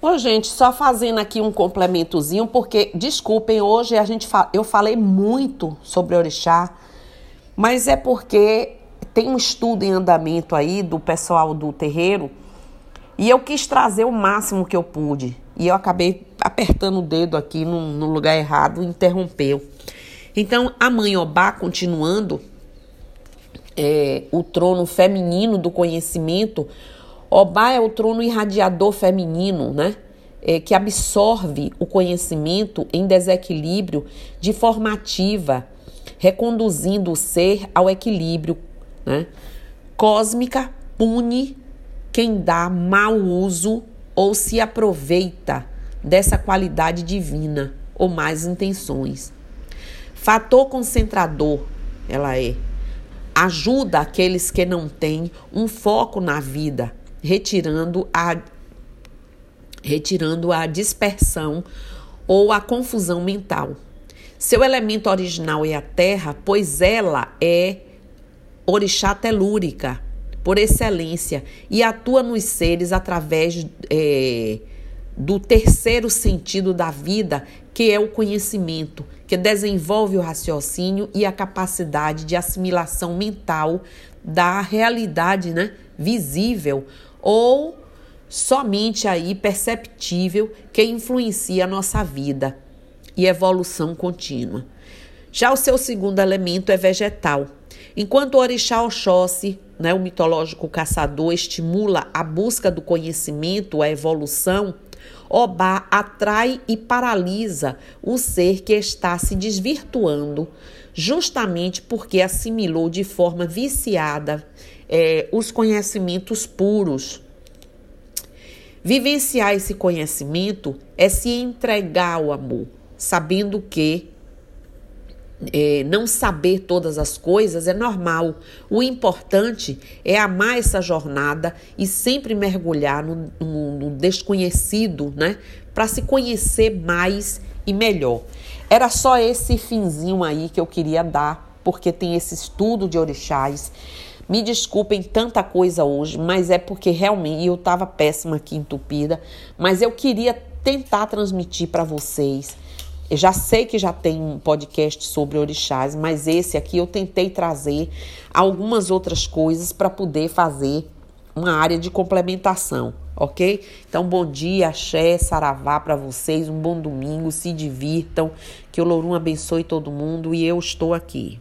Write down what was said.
Ô, gente, só fazendo aqui um complementozinho, porque, desculpem, hoje a gente fa eu falei muito sobre orixá, mas é porque tem um estudo em andamento aí do pessoal do terreiro e eu quis trazer o máximo que eu pude. E eu acabei apertando o dedo aqui no, no lugar errado, interrompeu. Então, a mãe Obá, continuando, é, o trono feminino do conhecimento, Obá é o trono irradiador feminino, né? É, que absorve o conhecimento em desequilíbrio de forma ativa, reconduzindo o ser ao equilíbrio. Né? Cósmica pune quem dá mau uso ou se aproveita dessa qualidade divina ou mais intenções. Fator concentrador, ela é. Ajuda aqueles que não têm um foco na vida, retirando a retirando a dispersão ou a confusão mental. Seu elemento original é a terra, pois ela é orixá telúrica, por excelência, e atua nos seres através é, do terceiro sentido da vida, que é o conhecimento, que desenvolve o raciocínio e a capacidade de assimilação mental da realidade né, visível ou somente aí perceptível que influencia a nossa vida e evolução contínua. Já o seu segundo elemento é vegetal. Enquanto o orixá Oxóssi, né, o mitológico caçador, estimula a busca do conhecimento, a evolução, Obá atrai e paralisa o ser que está se desvirtuando, justamente porque assimilou de forma viciada é, os conhecimentos puros. Vivenciar esse conhecimento é se entregar ao amor, sabendo que é, não saber todas as coisas é normal. O importante é amar essa jornada e sempre mergulhar no, no, no desconhecido, né? Para se conhecer mais e melhor. Era só esse finzinho aí que eu queria dar, porque tem esse estudo de orixás. Me desculpem tanta coisa hoje, mas é porque realmente eu estava péssima aqui entupida, mas eu queria tentar transmitir para vocês. Eu já sei que já tem um podcast sobre orixás, mas esse aqui eu tentei trazer algumas outras coisas para poder fazer uma área de complementação, ok? Então, bom dia, axé, saravá para vocês, um bom domingo, se divirtam, que o Lourum abençoe todo mundo e eu estou aqui.